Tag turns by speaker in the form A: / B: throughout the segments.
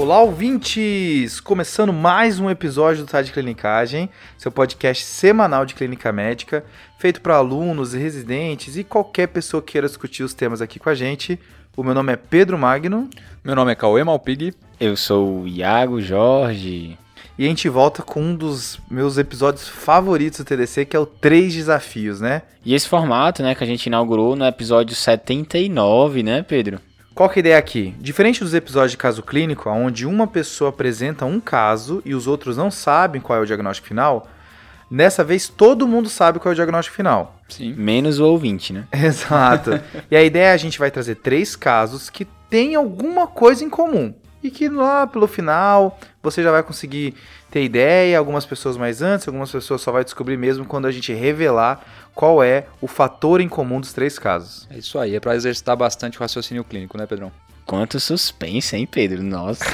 A: Olá, ouvintes! Começando mais um episódio do Tá de Clinicagem, seu podcast semanal de clínica médica, feito para alunos e residentes e qualquer pessoa que queira discutir os temas aqui com a gente. O meu nome é Pedro Magno.
B: Meu nome é Cauê Malpig.
C: Eu sou o Iago Jorge.
A: E a gente volta com um dos meus episódios favoritos do TDC, que é o Três Desafios, né?
C: E esse formato, né, que a gente inaugurou no episódio 79, né, Pedro?
A: Qual que é a ideia aqui? Diferente dos episódios de caso clínico, onde uma pessoa apresenta um caso e os outros não sabem qual é o diagnóstico final, dessa vez todo mundo sabe qual é o diagnóstico final.
C: Sim. Menos o ouvinte, né?
A: Exato. e a ideia é a gente vai trazer três casos que têm alguma coisa em comum. E que lá pelo final você já vai conseguir ter ideia, algumas pessoas mais antes, algumas pessoas só vai descobrir mesmo quando a gente revelar qual é o fator em comum dos três casos.
B: É isso aí, é para exercitar bastante o raciocínio clínico, né, Pedrão?
C: Quanto suspense, hein, Pedro? Nossa.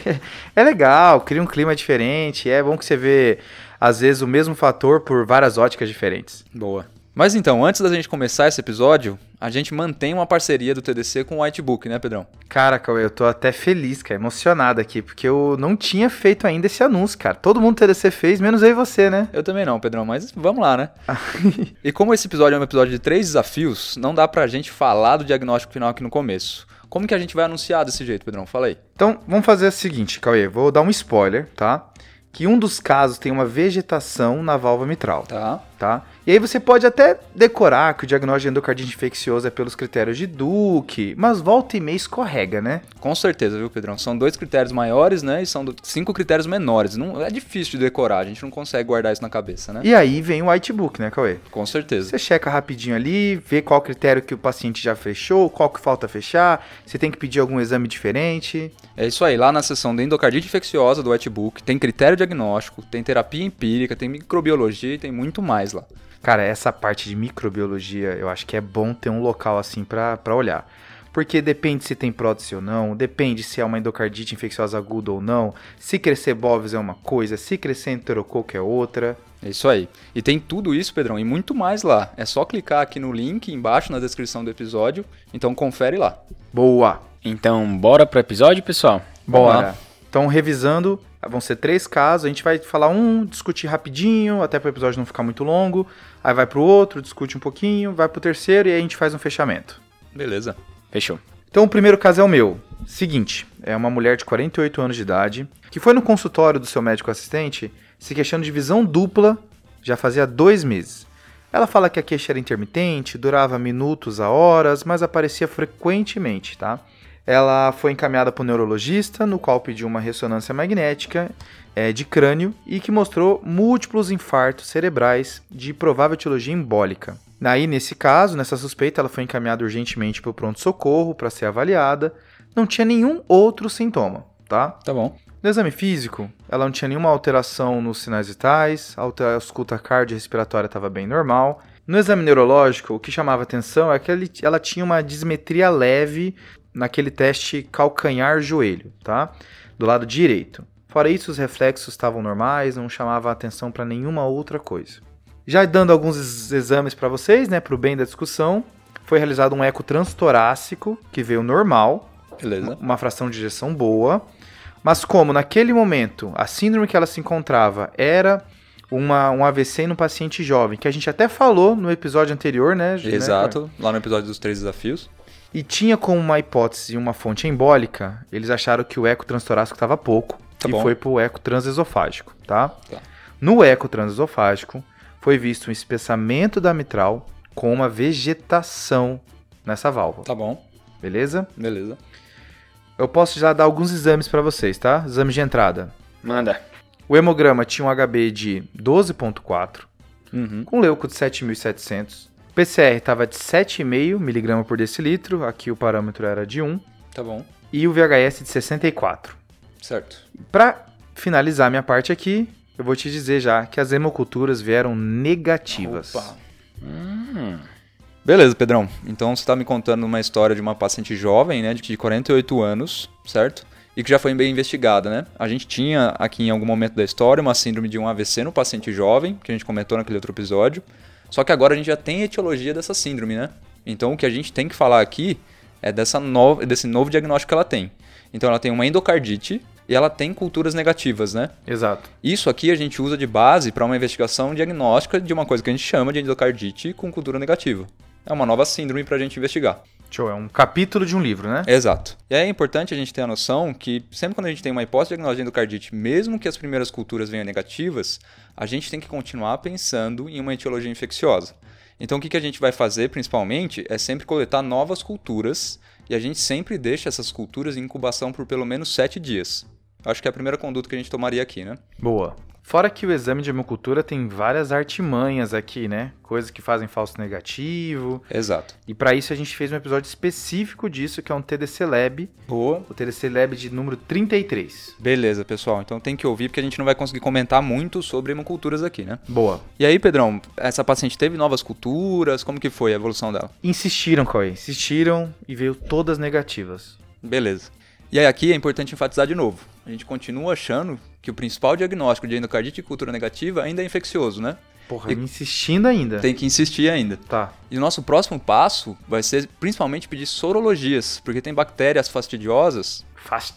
A: é legal, cria um clima diferente, é bom que você vê às vezes o mesmo fator por várias óticas diferentes.
B: Boa. Mas então, antes da gente começar esse episódio, a gente mantém uma parceria do TDC com o Whitebook, né, Pedrão?
A: Cara, Cauê, eu tô até feliz, cara, emocionado aqui, porque eu não tinha feito ainda esse anúncio, cara. Todo mundo do TDC fez, menos eu e você, né?
B: Eu também não, Pedrão, mas vamos lá, né? e como esse episódio é um episódio de três desafios, não dá pra gente falar do diagnóstico final aqui no começo. Como que a gente vai anunciar desse jeito, Pedrão? Fala aí.
A: Então, vamos fazer o seguinte, Cauê, vou dar um spoiler, tá? Que um dos casos tem uma vegetação na válvula mitral.
B: Tá.
A: Tá? E aí você pode até decorar que o diagnóstico de endocardite infecciosa é pelos critérios de Duke, mas volta e meia escorrega, né?
B: Com certeza, viu, Pedrão? São dois critérios maiores, né? E são cinco critérios menores. Não, é difícil de decorar, a gente não consegue guardar isso na cabeça, né?
A: E aí vem o Whitebook, né, Cauê?
B: Com certeza.
A: Você checa rapidinho ali, vê qual critério que o paciente já fechou, qual que falta fechar, você tem que pedir algum exame diferente.
B: É isso aí, lá na seção de endocardite infecciosa do Whitebook, tem critério diagnóstico, tem terapia empírica, tem microbiologia e tem muito mais lá.
A: Cara, essa parte de microbiologia, eu acho que é bom ter um local assim para olhar. Porque depende se tem prótese ou não, depende se é uma endocardite infecciosa aguda ou não, se crescer bovis é uma coisa, se crescer enterococo é outra.
B: É isso aí. E tem tudo isso, Pedrão, e muito mais lá. É só clicar aqui no link embaixo na descrição do episódio, então confere lá.
A: Boa!
C: Então, bora pro episódio, pessoal?
A: Bora! Então, revisando, vão ser três casos, a gente vai falar um, discutir rapidinho, até para o episódio não ficar muito longo. Aí vai pro outro, discute um pouquinho, vai pro terceiro e aí a gente faz um fechamento.
B: Beleza.
C: Fechou.
A: Então o primeiro caso é o meu. Seguinte, é uma mulher de 48 anos de idade que foi no consultório do seu médico assistente se queixando de visão dupla já fazia dois meses. Ela fala que a queixa era intermitente, durava minutos a horas, mas aparecia frequentemente, tá? Ela foi encaminhada para o neurologista, no qual pediu uma ressonância magnética é, de crânio e que mostrou múltiplos infartos cerebrais de provável etiologia embólica. Aí, nesse caso, nessa suspeita, ela foi encaminhada urgentemente para o pronto-socorro para ser avaliada. Não tinha nenhum outro sintoma, tá?
B: Tá bom.
A: No exame físico, ela não tinha nenhuma alteração nos sinais vitais, a ausculta cardiorrespiratória estava bem normal. No exame neurológico, o que chamava atenção é que ela tinha uma dismetria leve naquele teste calcanhar-joelho, tá? Do lado direito. Fora isso, os reflexos estavam normais, não chamava atenção para nenhuma outra coisa. Já dando alguns exames para vocês, né, para o bem da discussão, foi realizado um eco transtorácico, que veio normal,
B: Beleza.
A: uma fração de injeção boa, mas como naquele momento a síndrome que ela se encontrava era uma, um AVC no paciente jovem, que a gente até falou no episódio anterior, né?
B: Exato, né? lá no episódio dos três desafios.
A: E tinha como uma hipótese uma fonte embólica, eles acharam que o eco transtorácico estava pouco, Tá e bom. foi pro eco transesofágico, tá? tá? No eco transesofágico, foi visto um espessamento da mitral com uma vegetação nessa válvula.
B: Tá bom.
A: Beleza?
B: Beleza.
A: Eu posso já dar alguns exames para vocês, tá? Exames de entrada.
C: Manda.
A: O hemograma tinha um HB de 12.4,
B: uhum.
A: com leuco de 7.700. O PCR estava de 7,5 mg por decilitro, aqui o parâmetro era de 1.
B: Tá bom.
A: E o VHS de 64.
B: Certo.
A: Para finalizar minha parte aqui, eu vou te dizer já que as hemoculturas vieram negativas.
B: Opa. Hum. Beleza, Pedrão. Então você está me contando uma história de uma paciente jovem, né, de 48 anos, certo? E que já foi bem investigada, né? A gente tinha aqui em algum momento da história uma síndrome de um AVC no paciente jovem, que a gente comentou naquele outro episódio. Só que agora a gente já tem a etiologia dessa síndrome, né? Então o que a gente tem que falar aqui é dessa nova, desse novo diagnóstico que ela tem. Então ela tem uma endocardite e ela tem culturas negativas, né?
A: Exato.
B: Isso aqui a gente usa de base para uma investigação diagnóstica de uma coisa que a gente chama de endocardite com cultura negativa. É uma nova síndrome para a gente investigar.
A: Show, é um capítulo de um livro, né?
B: Exato. E é importante a gente ter a noção que sempre quando a gente tem uma hipótese diagnóstica de endocardite, mesmo que as primeiras culturas venham negativas, a gente tem que continuar pensando em uma etiologia infecciosa. Então o que, que a gente vai fazer principalmente é sempre coletar novas culturas e a gente sempre deixa essas culturas em incubação por pelo menos sete dias. Acho que é a primeira conduta que a gente tomaria aqui, né?
A: Boa. Fora que o exame de hemocultura tem várias artimanhas aqui, né? Coisas que fazem falso negativo.
B: Exato.
A: E para isso a gente fez um episódio específico disso, que é um TDC Lab.
B: Boa.
A: O TDC Lab de número 33.
B: Beleza, pessoal. Então tem que ouvir porque a gente não vai conseguir comentar muito sobre hemoculturas aqui, né?
A: Boa.
B: E aí, Pedrão, essa paciente teve novas culturas? Como que foi a evolução dela?
A: Insistiram, Cauê. Insistiram e veio todas negativas.
B: Beleza. E aí aqui é importante enfatizar de novo. A gente continua achando que o principal diagnóstico de endocardite e cultura negativa ainda é infeccioso, né?
A: Porra,
B: E-
A: insistindo ainda.
B: Tem que insistir ainda.
A: Tá.
B: E o nosso próximo passo vai ser principalmente pedir sorologias, porque tem bactérias fastidiosas,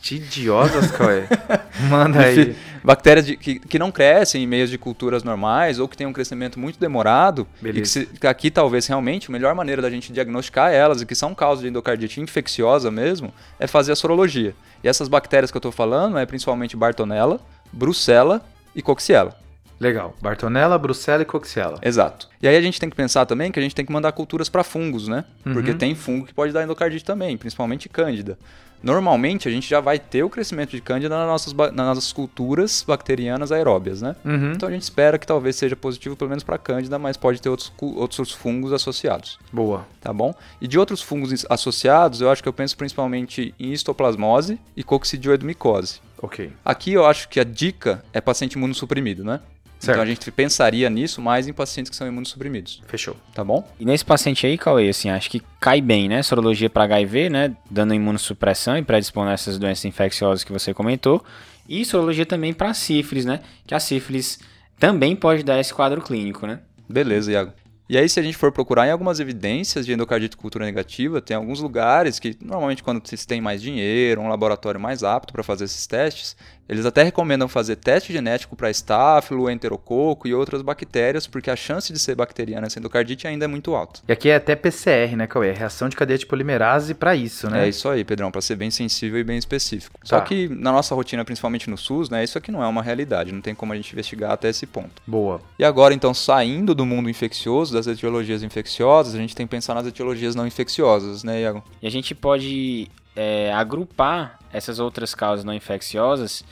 A: Fastidiosas, Cauê. Manda aí.
B: bactérias de- que, que não crescem em meios de culturas normais ou que têm um crescimento muito demorado.
A: Beleza.
B: E que, se- aqui talvez realmente a melhor maneira da gente diagnosticar elas e que são causas de endocardite infecciosa mesmo é fazer a sorologia. E essas bactérias que eu estou falando é principalmente Bartonella, Brucella e Coxiella.
A: Legal. Bartonella, Bruxela e Coxiella.
B: Exato. E aí a gente tem que pensar também que a gente tem que mandar culturas para fungos, né?
A: Uhum.
B: Porque tem fungo que pode dar endocardite também, principalmente cândida. Normalmente a gente já vai ter o crescimento de cândida nas nossas, nas nossas culturas bacterianas aeróbias, né?
A: Uhum.
B: Então a gente espera que talvez seja positivo pelo menos para cândida, mas pode ter outros, outros fungos associados,
A: Boa.
B: tá bom? E de outros fungos associados, eu acho que eu penso principalmente em histoplasmose e coccidioidomicose.
A: Ok.
B: Aqui eu acho que a dica é paciente imunossuprimido, né?
A: Certo.
B: Então a gente pensaria nisso mais em pacientes que são imunossuprimidos,
A: Fechou.
B: tá bom?
C: E nesse paciente aí, Cauê, assim, acho que cai bem, né? Sorologia para HIV, né? Dando imunossupressão e predispondo a essas doenças infecciosas que você comentou. E sorologia também para sífilis, né? Que a sífilis também pode dar esse quadro clínico, né?
B: Beleza, Iago. E aí, se a gente for procurar em algumas evidências de endocardite cultura negativa, tem alguns lugares que, normalmente, quando se tem mais dinheiro, um laboratório mais apto para fazer esses testes, eles até recomendam fazer teste genético para estáfilo, enterococo e outras bactérias, porque a chance de ser bacteriana essa endocardite ainda é muito alta.
A: E aqui é até PCR, né, Cauê? Reação de cadeia de polimerase pra isso, né?
B: É isso aí, Pedrão, para ser bem sensível e bem específico. Só
A: Tá.
B: que na nossa rotina, principalmente no SUS, né, isso aqui não é uma realidade, não tem como a gente investigar até esse ponto.
A: Boa.
B: E agora, então, saindo do mundo infeccioso, das etiologias infecciosas, a gente tem que pensar nas etiologias não infecciosas, né, Iago?
C: E a gente pode é, agrupar essas outras causas não infecciosas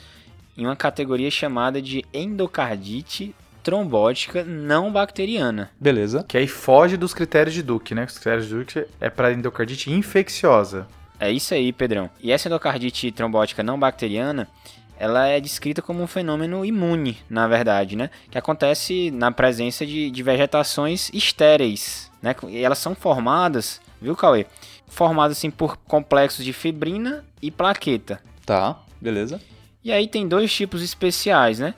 C: em uma categoria chamada de endocardite trombótica não bacteriana.
B: Beleza.
A: Que aí foge dos critérios de Duke, né? Os critérios de Duke é pra endocardite infecciosa.
C: É isso aí, Pedrão. E essa endocardite trombótica não bacteriana, ela é descrita como um fenômeno imune, na verdade, né? Que acontece na presença de, de vegetações estéreis, né? E elas são formadas, viu, Cauê? Formadas assim por complexos de fibrina e plaqueta.
B: Tá, beleza.
C: E aí tem dois tipos especiais, né?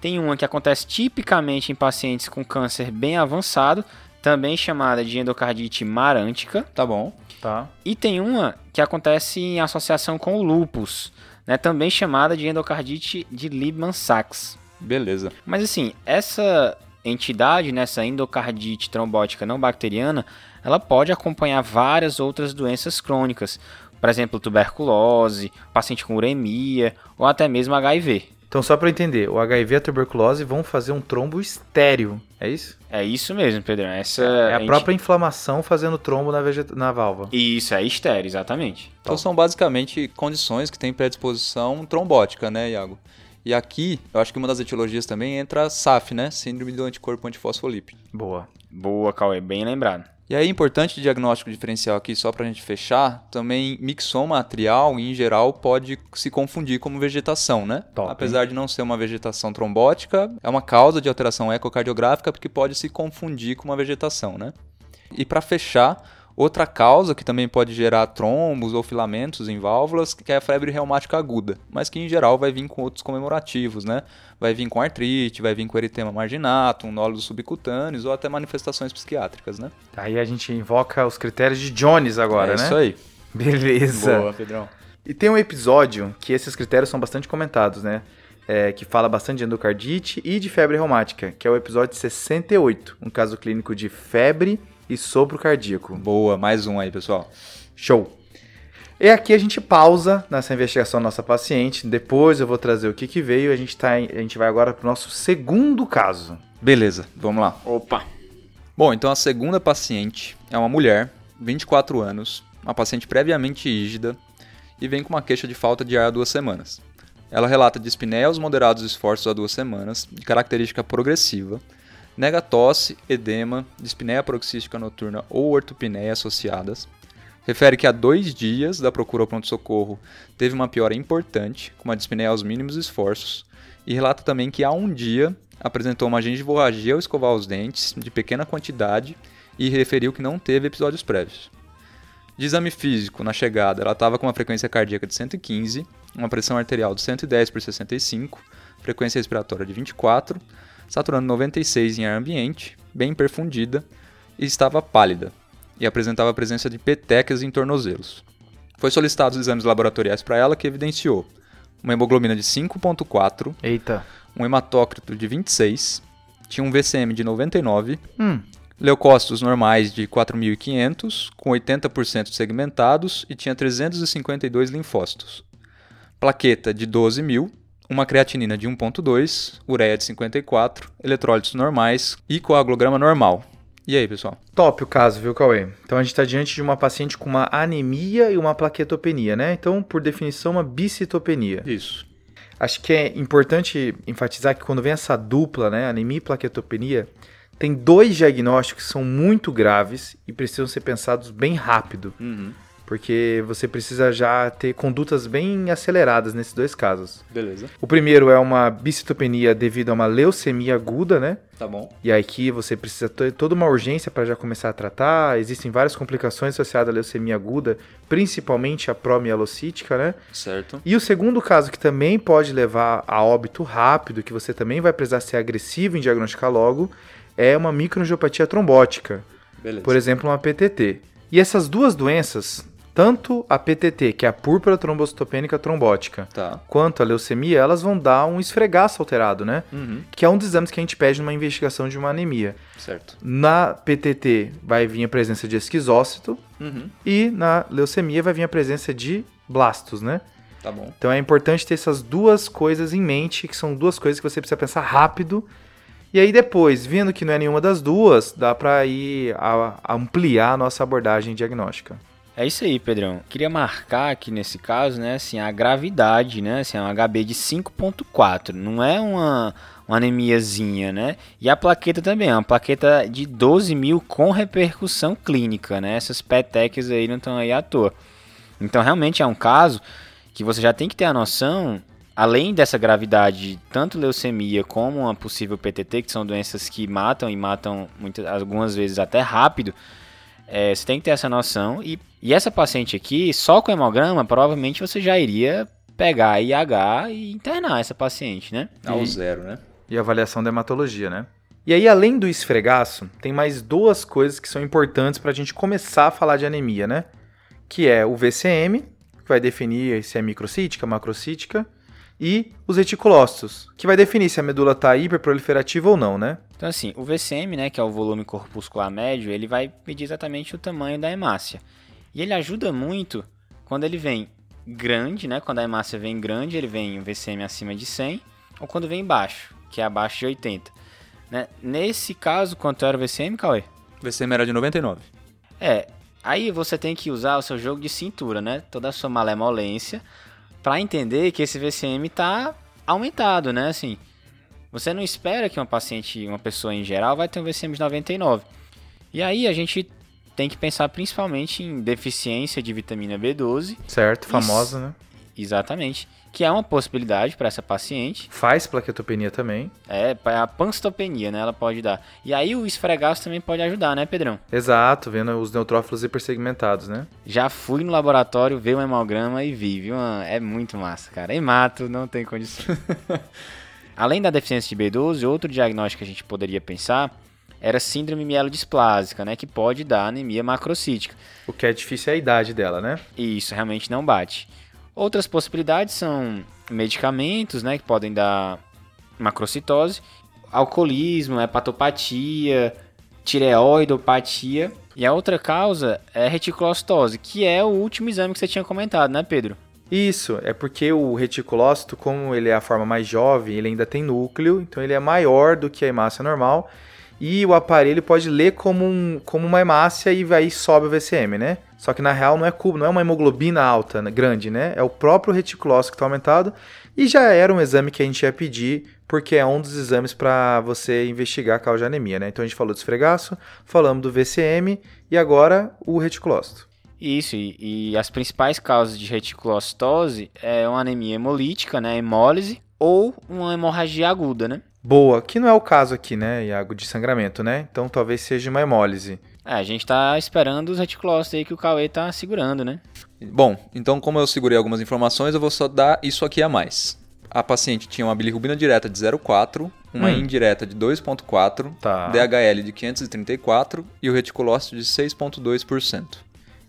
C: Tem uma que acontece tipicamente em pacientes com câncer bem avançado, também chamada de endocardite marântica.
B: Tá bom.
A: Tá.
C: E tem uma que acontece em associação com o lupus, né, também chamada de endocardite de Liebman-Sachs.
B: Beleza.
C: Mas assim, essa entidade, nessa endocardite trombótica não bacteriana, ela pode acompanhar várias outras doenças crônicas, por exemplo, tuberculose, paciente com uremia ou até mesmo HIV.
A: Então, só pra eu entender, o HIV e a tuberculose vão fazer um trombo estéreo, é isso?
C: É isso mesmo, Pedrão. Essa
A: É a
C: enti-
A: própria inflamação fazendo trombo na, vegeta- na válvula.
C: Isso, é estéreo, exatamente.
B: Então são basicamente condições que têm predisposição trombótica, né, Iago? E aqui, eu acho que uma das etiologias também entra a SAF, né? Síndrome do anticorpo antifosfolípido.
A: Boa.
C: Boa, Cauê, bem lembrado.
B: E aí, importante diagnóstico diferencial aqui, só pra gente fechar, também mixoma atrial, em geral, pode se confundir como vegetação, né?
A: Top,
B: Apesar de não ser uma vegetação trombótica, é uma causa de alteração ecocardiográfica porque pode se confundir com uma vegetação, né? E para fechar, outra causa que também pode gerar trombos ou filamentos em válvulas, que é a febre reumática aguda, mas que em geral vai vir com outros comemorativos, né? Vai vir com artrite, vai vir com eritema marginatum, nódulos subcutâneos ou até manifestações psiquiátricas, né?
A: Aí a gente invoca os critérios de Jones agora,
B: é
A: né?
B: isso aí.
A: Beleza.
B: Boa, Pedrão.
A: E tem um episódio que esses critérios são bastante comentados, né? É, que fala bastante de endocardite e de febre reumática, que é o episódio 68, um caso clínico de febre e sopro cardíaco.
B: Boa, mais um aí, pessoal.
A: Show! E aqui a gente pausa nessa investigação da nossa paciente, depois eu vou trazer o que, que veio, a gente, tá, a gente vai agora para o nosso segundo caso.
B: Beleza, vamos lá.
C: Opa!
B: Bom, então a segunda paciente é uma mulher, 24 anos, uma paciente previamente rígida e vem com uma queixa de falta de ar há duas semanas. Ela relata dispneia aos moderados esforços há duas semanas, de característica progressiva, nega tosse, edema, dispneia paroxística noturna ou ortopneia associadas. Refere que há dois dias da procura ao pronto-socorro teve uma piora importante, com uma dispneia aos mínimos esforços, e relata também que há um dia apresentou uma gengivorragia ao escovar os dentes, de pequena quantidade, e referiu que não teve episódios prévios. De exame físico, na chegada, ela estava com uma frequência cardíaca de 115, uma pressão arterial de 110 por 65, frequência respiratória de 24, saturando 96 em ar ambiente, bem perfundida, e estava pálida, e apresentava a presença de petecas em tornozelos. Foi solicitados exames laboratoriais para ela que evidenciou uma hemoglobina de 5.4,
A: Eita.
B: um hematócrito de 26, tinha um VCM de 99,
A: Hum,
B: leucócitos normais de 4.500, com 80% segmentados e tinha 352 linfócitos. Plaqueta de 12.000, uma creatinina de 1.2, ureia de 54, eletrólitos normais e coagulograma normal. E aí, pessoal?
A: top o caso, viu, Cauê? Então a gente está diante de uma paciente com uma anemia e uma plaquetopenia, né? Então, por definição, uma bicitopenia.
B: Isso.
A: Acho que é importante enfatizar que quando vem essa dupla, né, anemia e plaquetopenia, tem dois diagnósticos que são muito graves e precisam ser pensados bem rápido, porque você precisa já ter condutas bem aceleradas nesses dois casos.
B: Beleza.
A: O primeiro é uma bicitopenia devido a uma leucemia aguda, né?
B: Tá bom.
A: E aí aqui você precisa ter toda uma urgência para já começar a tratar. Existem várias complicações associadas à leucemia aguda, principalmente a promielocítica, né?
B: Certo.
A: E o segundo caso que também pode levar a óbito rápido, que você também vai precisar ser agressivo em diagnosticar logo, é uma microangiopatia trombótica,
B: Beleza.
A: por exemplo, uma PTT. E essas duas doenças, tanto a PTT, que é a púrpura trombocitopênica trombótica,
B: Tá.
A: quanto a leucemia, elas vão dar um esfregaço alterado, né?
B: Uhum.
A: Que é um dos exames que a gente pede numa investigação de uma anemia.
B: Certo.
A: Na PTT vai vir a presença de esquizócito
B: Uhum.
A: e na leucemia vai vir a presença de blastos, né?
B: Tá bom.
A: Então é importante ter essas duas coisas em mente, que são duas coisas que você precisa pensar rápido. E aí depois, vendo que não é nenhuma das duas, dá para ir a- a ampliar a nossa abordagem diagnóstica.
C: É isso aí, Pedrão. Queria marcar aqui nesse caso, né, assim, a gravidade, né, assim, é um HB de 5.4, não é uma, uma anemiazinha, né? E a plaqueta também, é uma plaqueta de 12 mil com repercussão clínica, né? Essas peteques aí não estão aí à toa. Então, realmente é um caso que você já tem que ter a noção, além dessa gravidade, tanto leucemia como uma possível PTT, que são doenças que matam e matam muitas, algumas vezes até rápido, é, você tem que ter essa noção. E, e essa paciente aqui, só com hemograma, provavelmente você já iria pegar IH e internar essa paciente, né?
B: Ao
A: E-
B: zero, né?
A: E avaliação da hematologia, né? E aí, além do esfregaço, tem mais duas coisas que são importantes para a gente começar a falar de anemia, né? Que é o VCM, que vai definir se é microcítica, macrocítica, e os reticulócitos, que vai definir se a medula está hiperproliferativa ou não, né?
C: Então, assim, o VCM, né, que é o volume corpuscular médio, ele vai medir exatamente o tamanho da hemácia. E ele ajuda muito quando ele vem grande, né? Quando a hemácia vem grande, ele vem o VCM acima de 100, ou quando vem baixo, que é abaixo de 80. Né? Nesse caso, quanto era o VCM, Cauê?
B: VCM era de 99.
C: É, aí você tem que usar o seu jogo de cintura, né? Toda a sua malemolência para entender que esse VCM tá aumentado, né? Assim, você não espera que uma paciente, uma pessoa em geral, vai ter um VCM de 99. E aí a gente tem que pensar principalmente em deficiência de vitamina B12,
A: Certo, famosa, né?
C: exatamente, que é uma possibilidade para essa paciente.
A: Faz plaquetopenia também.
C: É, a panstopenia, né? Ela pode dar. E aí o esfregaço também pode ajudar, né, Pedrão?
A: Exato, vendo os neutrófilos hipersegmentados, né?
C: Já fui no laboratório ver um hemograma e vi, viu? Ah, É muito massa, cara. Hemato não tem condição. Além da deficiência de B12, outro diagnóstico que a gente poderia pensar era síndrome mielodisplásica, né, que pode dar anemia macrocítica.
A: O que é difícil é a idade dela, né?
C: E isso realmente não bate. Outras possibilidades são medicamentos, né, que podem dar macrocitose, alcoolismo, hepatopatia, tireoidopatia. E a outra causa é reticulocitose, que é o último exame que você tinha comentado, né, Pedro?
A: Isso, é porque o reticulócito, como ele é a forma mais jovem, ele ainda tem núcleo, então ele é maior do que a hemácia normal. E o aparelho pode ler como, um, como uma hemácia e aí sobe o VCM, né? Só que na real não é cubo, não é uma hemoglobina alta, né, grande, né? É o próprio reticulócito que está aumentado. E já era um exame que a gente ia pedir, porque é um dos exames para você investigar a causa de anemia, né? Então a gente falou do esfregaço, falamos do VCM e agora o reticulócito.
C: Isso, e, e, as principais causas de reticulocitose é uma anemia hemolítica, né, hemólise, ou uma hemorragia aguda, né?
A: Boa, que não é o caso aqui, né, Iago, de sangramento, né? Então talvez seja uma hemólise.
C: É, a gente tá esperando os reticulócitos aí que o Cauê tá segurando, né?
B: Bom, então como eu segurei algumas informações, eu vou só dar isso aqui a mais. A paciente tinha uma bilirrubina direta de 0,4, uma hum. indireta de 2,4, tá. DHL de 534 e o reticulócito de 6,2%.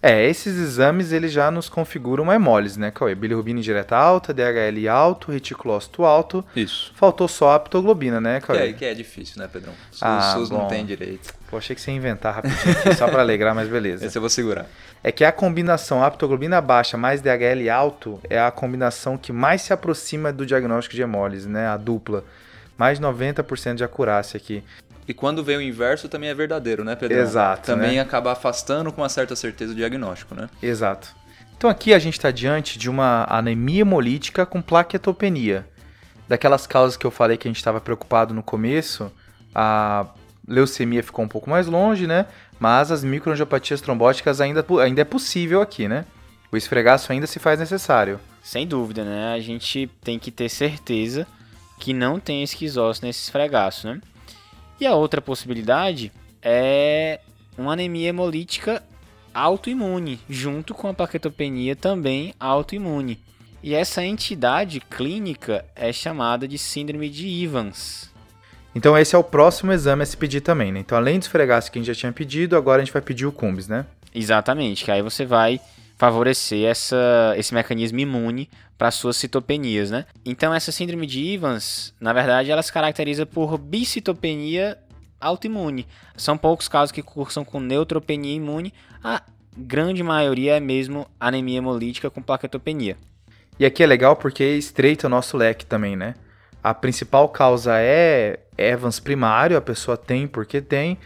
A: É, esses exames eles já nos configuram uma hemólise, né, Cauê? Bilirrubina indireta alta, DHL alto, reticulócito alto.
B: Isso.
A: Faltou só a aptoglobina, né, Cauê?
B: Que é, que é difícil, né, Pedrão? O ah, SUS bom. não tem direito.
A: Pô, achei que você ia inventar rapidinho aqui, só para alegrar, mas beleza.
B: Esse eu vou segurar.
A: É que a combinação aptoglobina baixa mais DHL alto é a combinação que mais se aproxima do diagnóstico de hemólise, né, a dupla mais 90% de acurácia aqui.
B: E quando vem o inverso também é verdadeiro, né, Pedro?
A: Exato.
B: Também
A: né?
B: acaba afastando com uma certa certeza o diagnóstico, né?
A: Exato. Então aqui a gente está diante de uma anemia hemolítica com plaquetopenia. Daquelas causas que eu falei que a gente estava preocupado no começo, a leucemia ficou um pouco mais longe, né? Mas as microangiopatias trombóticas ainda, ainda é possível aqui, né? O esfregaço ainda se faz necessário.
C: Sem dúvida, né? A gente tem que ter certeza que não tem esquizose nesse esfregaço, né? E a outra possibilidade é uma anemia hemolítica autoimune, junto com a paquetopenia também autoimune. E essa entidade clínica é chamada de síndrome de Evans.
A: Então esse é o próximo exame a se pedir também, né? Então além do esfregaço que a gente já tinha pedido, agora a gente vai pedir o cumbis, né?
C: Exatamente, que aí você vai favorecer essa, esse mecanismo imune para suas citopenias, né? Então essa síndrome de Evans, na verdade, ela se caracteriza por bicitopenia autoimune. São poucos casos que cursam com neutropenia imune, a grande maioria é mesmo anemia hemolítica com plaquetopenia.
A: E aqui é legal porque estreita o nosso leque também, né? A principal causa é Evans primário, a pessoa tem porque tem,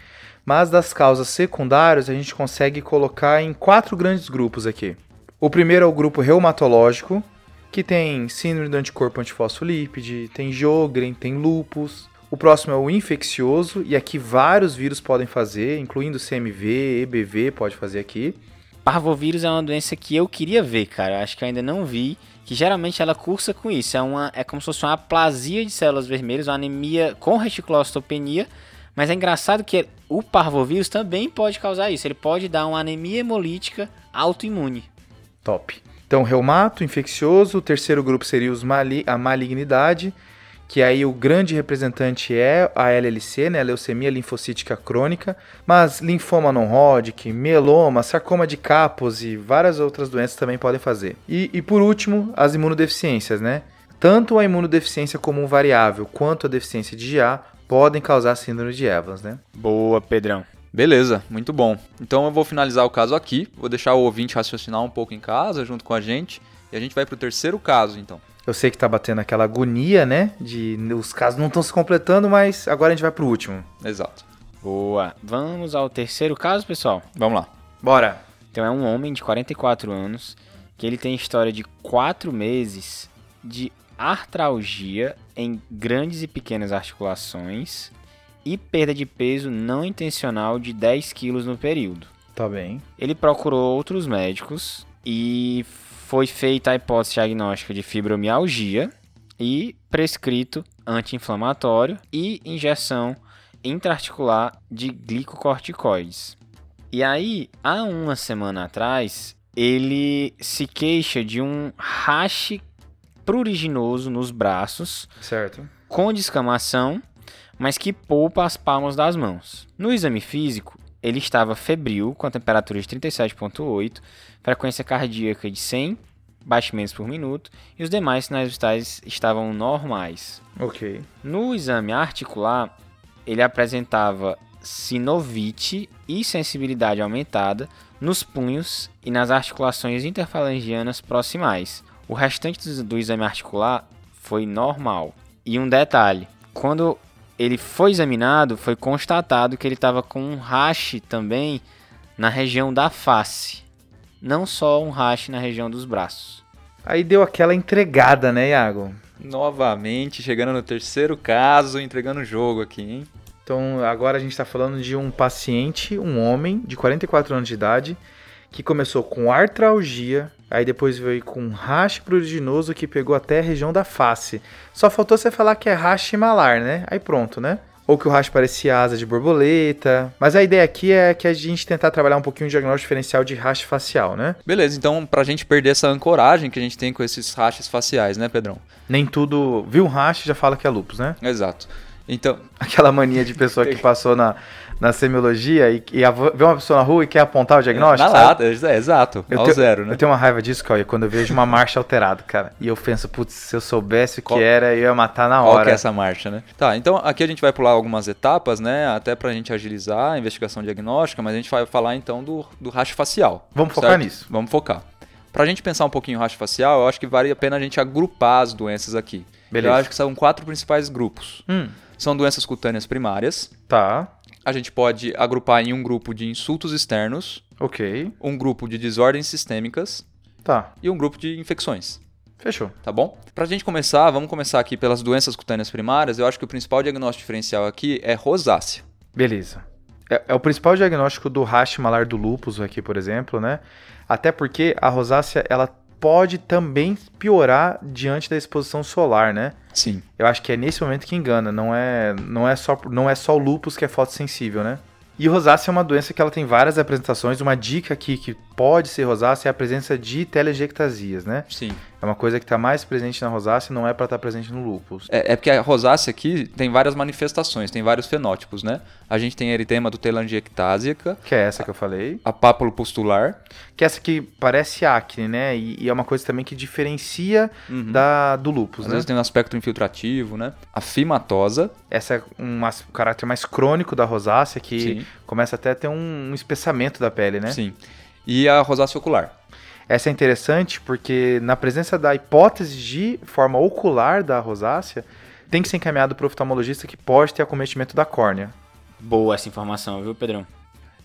A: mas das causas secundárias a gente consegue colocar em quatro grandes grupos aqui. O primeiro é o grupo reumatológico, que tem síndrome do anticorpo antifosfolípide, tem Jogren, tem lupus. O próximo é o infeccioso, e aqui vários vírus podem fazer, incluindo CMV, EBV pode fazer aqui.
C: Parvovírus é uma doença que eu queria ver, cara. Acho que ainda não vi. Que geralmente ela cursa com isso. É, uma, é como se fosse uma aplasia de células vermelhas, uma anemia com reticulocitopenia. Mas é engraçado que o parvovírus também pode causar isso. Ele pode dar uma anemia hemolítica autoimune.
A: Top. Então, reumato, infeccioso, o terceiro grupo seria os mali a malignidade, que aí o grande representante é a LLC, né, a leucemia linfocítica crônica, mas linfoma non-Hodgkin, mieloma, sarcoma de Kaposi e várias outras doenças também podem fazer. E, e por último, as imunodeficiências, né? Tanto a imunodeficiência comum variável quanto a deficiência de GA podem causar síndrome de Evans, né?
C: Boa, Pedrão.
B: Beleza, muito bom. Então eu vou finalizar o caso aqui, vou deixar o ouvinte raciocinar um pouco em casa junto com a gente e a gente vai para o terceiro caso, então.
A: Eu sei que tá batendo aquela agonia, né? De os casos não estão se completando, mas agora a gente vai pro último.
B: Exato.
C: Boa. Vamos ao terceiro caso, pessoal?
B: Vamos lá.
A: Bora.
C: Então é um homem de 44 anos que ele tem história de 4 meses de artralgia em grandes e pequenas articulações e perda de peso não intencional de 10 quilos no período.
A: Tá bem.
C: Ele procurou outros médicos e foi feita a hipótese diagnóstica de fibromialgia e prescrito anti-inflamatório e injeção intraarticular de glicocorticoides. E aí, há uma semana atrás, ele se queixa de um rache pruriginoso nos braços,
A: certo?
C: Com descamação mas que poupa as palmas das mãos. No exame físico, ele estava febril, com a temperatura de 37,8, frequência cardíaca de 100 batimentos por minuto e os demais sinais vitais estavam normais.
A: Ok.
C: No exame articular, ele apresentava sinovite e sensibilidade aumentada nos punhos e nas articulações interfalangianas proximais. O restante do, do exame articular foi normal. E um detalhe: quando ele foi examinado, foi constatado que ele estava com um rache também na região da face, não só um rache na região dos braços.
A: Aí deu aquela entregada, né, Iago?
B: Novamente, chegando no terceiro caso, entregando o jogo aqui, hein?
A: Então, agora a gente está falando de um paciente, um homem de 44 anos de idade, que começou com artralgia, aí depois veio com um rache pruriginoso que pegou até a região da face. Só faltou você falar que é rache malar, né? Aí pronto, né? Ou que o rache parecia asa de borboleta. Mas a ideia aqui é que a gente tentar trabalhar um pouquinho o diagnóstico diferencial de rache facial, né?
B: Beleza, então pra gente perder essa ancoragem que a gente tem com esses raches faciais, né, Pedrão?
A: Nem tudo. Viu um rache já fala que é lupus, né?
B: Exato. Então,
A: Aquela mania de pessoa que passou na, na semiologia e, e vê uma pessoa na rua e quer apontar o diagnóstico.
B: na lata, é, exato,
A: Eu
B: ao
A: tenho,
B: zero, né?
A: eu tenho uma raiva disso, Cauê, quando eu vejo uma marcha alterada, cara. E eu penso, putz, se eu soubesse o que
B: Qual-
A: era, eu ia matar na
B: Qual
A: hora.
B: que é essa marcha, né? Tá, então aqui a gente vai pular algumas etapas, né? Até pra gente agilizar a investigação diagnóstica, mas a gente vai falar então do, do racho facial.
A: Vamos focar
B: certo?
A: nisso.
B: Vamos focar. Pra gente pensar um pouquinho o racho facial, eu acho que vale a pena a gente agrupar as doenças aqui.
A: Beleza.
B: Eu acho que são quatro principais grupos.
A: Hum,
B: São doenças cutâneas primárias.
A: tá,
B: A gente pode agrupar em um grupo de insultos externos,
A: ok,
B: um grupo de desordens sistêmicas
A: tá,
B: e um grupo de infecções.
A: fechou.
B: tá bom? Pra gente começar, vamos começar aqui pelas doenças cutâneas primárias. Eu acho que o principal diagnóstico diferencial aqui é rosácea.
A: Beleza. É, é o principal diagnóstico do rash malar do lúpus aqui, por exemplo, né? Até porque a rosácea, ela pode também piorar diante da exposição solar, né?
B: Sim.
A: Eu acho que é nesse momento que engana, não é, não é só não é só o lúpus que é fotossensível, né? E rosácea é uma doença que ela tem várias apresentações. Uma dica aqui que pode ser rosácea é a presença de telangiectasias, né?
B: Sim.
A: É uma coisa que está mais presente na rosácea, não é para estar presente no lúpus.
B: É, é porque a rosácea aqui tem várias manifestações, tem vários fenótipos, né? A gente tem a eritema do telangiectásica,
A: Que é essa que eu falei.
B: a pápulo pustular.
A: Que é essa que parece acne, né? E, e é uma coisa também que diferencia
B: Uhum.
A: da, do lúpus,
B: Às
A: né?
B: vezes tem um aspecto infiltrativo, né? A fimatosa.
A: Essa é um, um caráter mais crônico da rosácea, que
B: Sim.
A: começa até a ter um, um espessamento da pele, né?
B: Sim. E a rosácea ocular.
A: Essa é interessante porque na presença da hipótese de forma ocular da rosácea, tem que ser encaminhado para o oftalmologista que pode ter acometimento da córnea.
C: Boa essa informação, viu, Pedrão?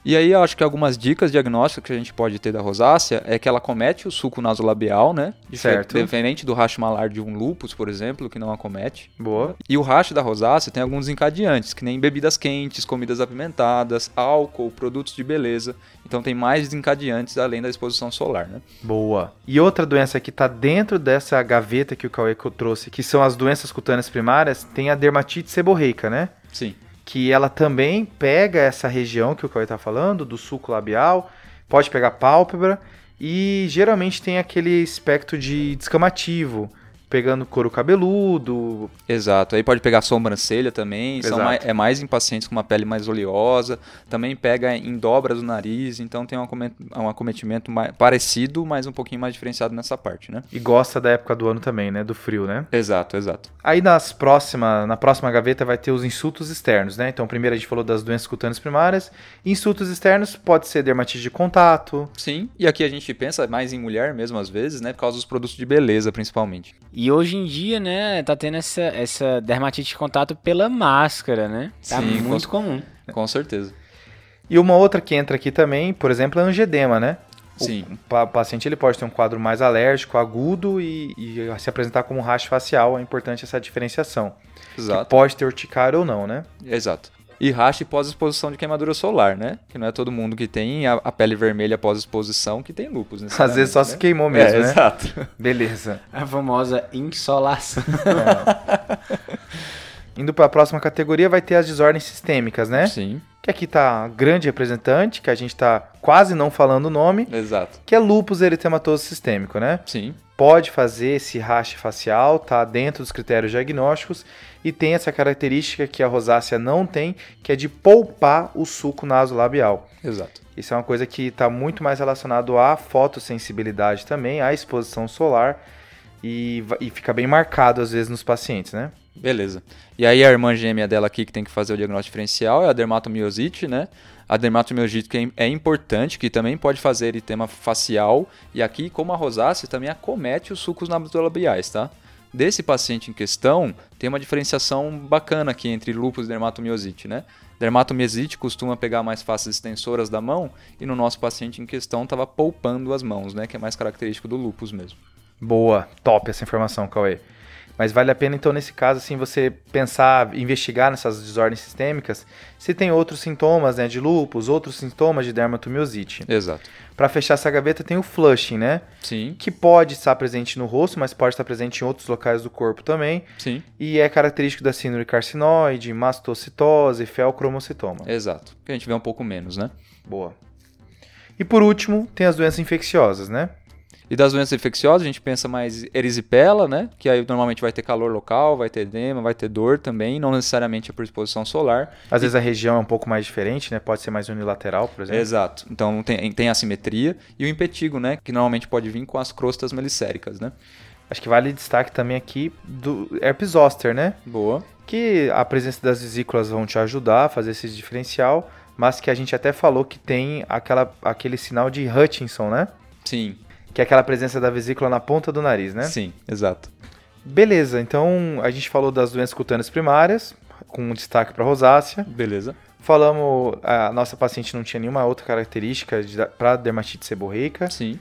B: E aí eu acho que algumas dicas diagnósticas que a gente pode ter da rosácea é que ela comete o suco nasolabial, né?
A: Certo.
B: Diferente do racho malar de um lúpus, por exemplo, que não acomete.
A: Boa.
B: E o racho da rosácea tem alguns encadeantes, que nem bebidas quentes, comidas apimentadas, álcool, produtos de beleza. Então tem mais desencadeantes além da exposição solar, né?
A: Boa. E outra doença que está dentro dessa gaveta que o Cauê trouxe, que são as doenças cutâneas primárias, tem a dermatite seborreica, né?
B: Sim.
A: Que ela também pega essa região que o Cauê tá falando, do sulco labial, pode pegar pálpebra e geralmente tem aquele espectro de descamativo, pegando couro cabeludo.
B: Exato. Aí pode pegar sobrancelha também. Mais, é mais em pacientes com uma pele mais oleosa. Também pega em dobras do nariz. Então tem um um acometimento mais, parecido, mas um pouquinho mais diferenciado nessa parte, né?
A: E gosta da época do ano também, né? Do frio, né?
B: Exato, exato.
A: Aí nas próxima, na próxima gaveta vai ter os insultos externos, né? Então primeiro a gente falou das doenças cutâneas primárias. Insultos externos pode ser dermatite de contato.
B: Sim. E aqui a gente pensa mais em mulher mesmo às vezes, né? Por causa dos produtos de beleza, principalmente.
C: E hoje em dia, né, tá tendo essa, essa dermatite de contato pela máscara, né? Tá
B: Sim,
C: muito comum.
B: Com certeza.
A: E uma outra que entra aqui também, por exemplo, é a angedema, né? O
B: Sim.
A: pa- paciente ele pode ter um quadro mais alérgico, agudo e, e se apresentar como um rash facial. É importante essa diferenciação. Que
B: Exato.
A: pode ter urticária ou não, né?
B: Exato. E rache pós-exposição de queimadura solar, né? Que não é todo mundo que tem a, a pele vermelha pós-exposição que tem lupus, né?
A: Às vezes só se queimou
B: É,
A: mesmo, né?
B: exato.
A: Beleza.
C: A famosa insolação.
A: Indo para a próxima categoria, vai ter as desordens sistêmicas, né?
B: Sim,
A: Que aqui tá a grande representante, que a gente tá quase não falando o nome,
B: exato.
A: que é lúpus eritematoso sistêmico, né?
B: Sim,
A: Pode fazer esse rache facial, tá dentro dos critérios diagnósticos e tem essa característica que a rosácea não tem, que é de poupar o suco nasolabial.
B: exato.
A: Isso é uma coisa que está muito mais relacionado à fotossensibilidade também, à exposição solar e, e fica bem marcado às vezes nos pacientes, né?
B: Beleza. E aí a irmã gêmea dela aqui que tem que fazer o diagnóstico diferencial é a dermatomiosite, né? A dermatomiosite que é é importante, que também pode fazer eritema facial. E aqui, como a rosácea, também acomete os sucos nasolabiais, tá? Desse paciente em questão, tem uma diferenciação bacana aqui entre lúpus e dermatomiosite, né? Dermatomiosite costuma pegar mais faces extensoras da mão e no nosso paciente em questão estava poupando as mãos, né? Que é mais característico do lúpus mesmo.
A: Boa, top essa informação, Cauê. Mas vale a pena, então, nesse caso, assim, você pensar, investigar nessas desordens sistêmicas, se tem outros sintomas, né, de lúpus, outros sintomas de dermatomiosite.
B: Exato.
A: Para fechar essa gaveta, tem o flushing, né?
B: Sim,
A: Que pode estar presente no rosto, mas pode estar presente em outros locais do corpo também.
B: sim.
A: E é característico da síndrome carcinoide, mastocitose, felcromocitoma.
B: Exato. Que a gente vê um pouco menos, né?
A: Boa. E por último, tem as doenças infecciosas, né?
B: E das doenças infecciosas, a gente pensa mais erisipela, né? Que aí normalmente vai ter calor local, vai ter edema, vai ter dor também, não necessariamente a por exposição solar.
A: Às vezes a região é um pouco mais diferente, né? Pode ser mais unilateral, por exemplo.
B: Exato. Então tem, tem assimetria. E o impetigo, né? Que normalmente pode vir com as crostas melicéricas, né?
A: Acho que vale destaque também aqui do herpes zoster, né?
B: Boa.
A: Que a presença das vesículas vão te ajudar a fazer esse diferencial, mas que a gente até falou que tem aquela, aquele sinal de Hutchinson, né?
B: Sim,
A: Que é aquela presença da vesícula na ponta do nariz, né?
B: sim, exato.
A: Beleza, então a gente falou das doenças cutâneas primárias, com destaque para rosácea.
B: Beleza.
A: Falamos, a nossa paciente não tinha nenhuma outra característica para dermatite seborreica.
B: Sim,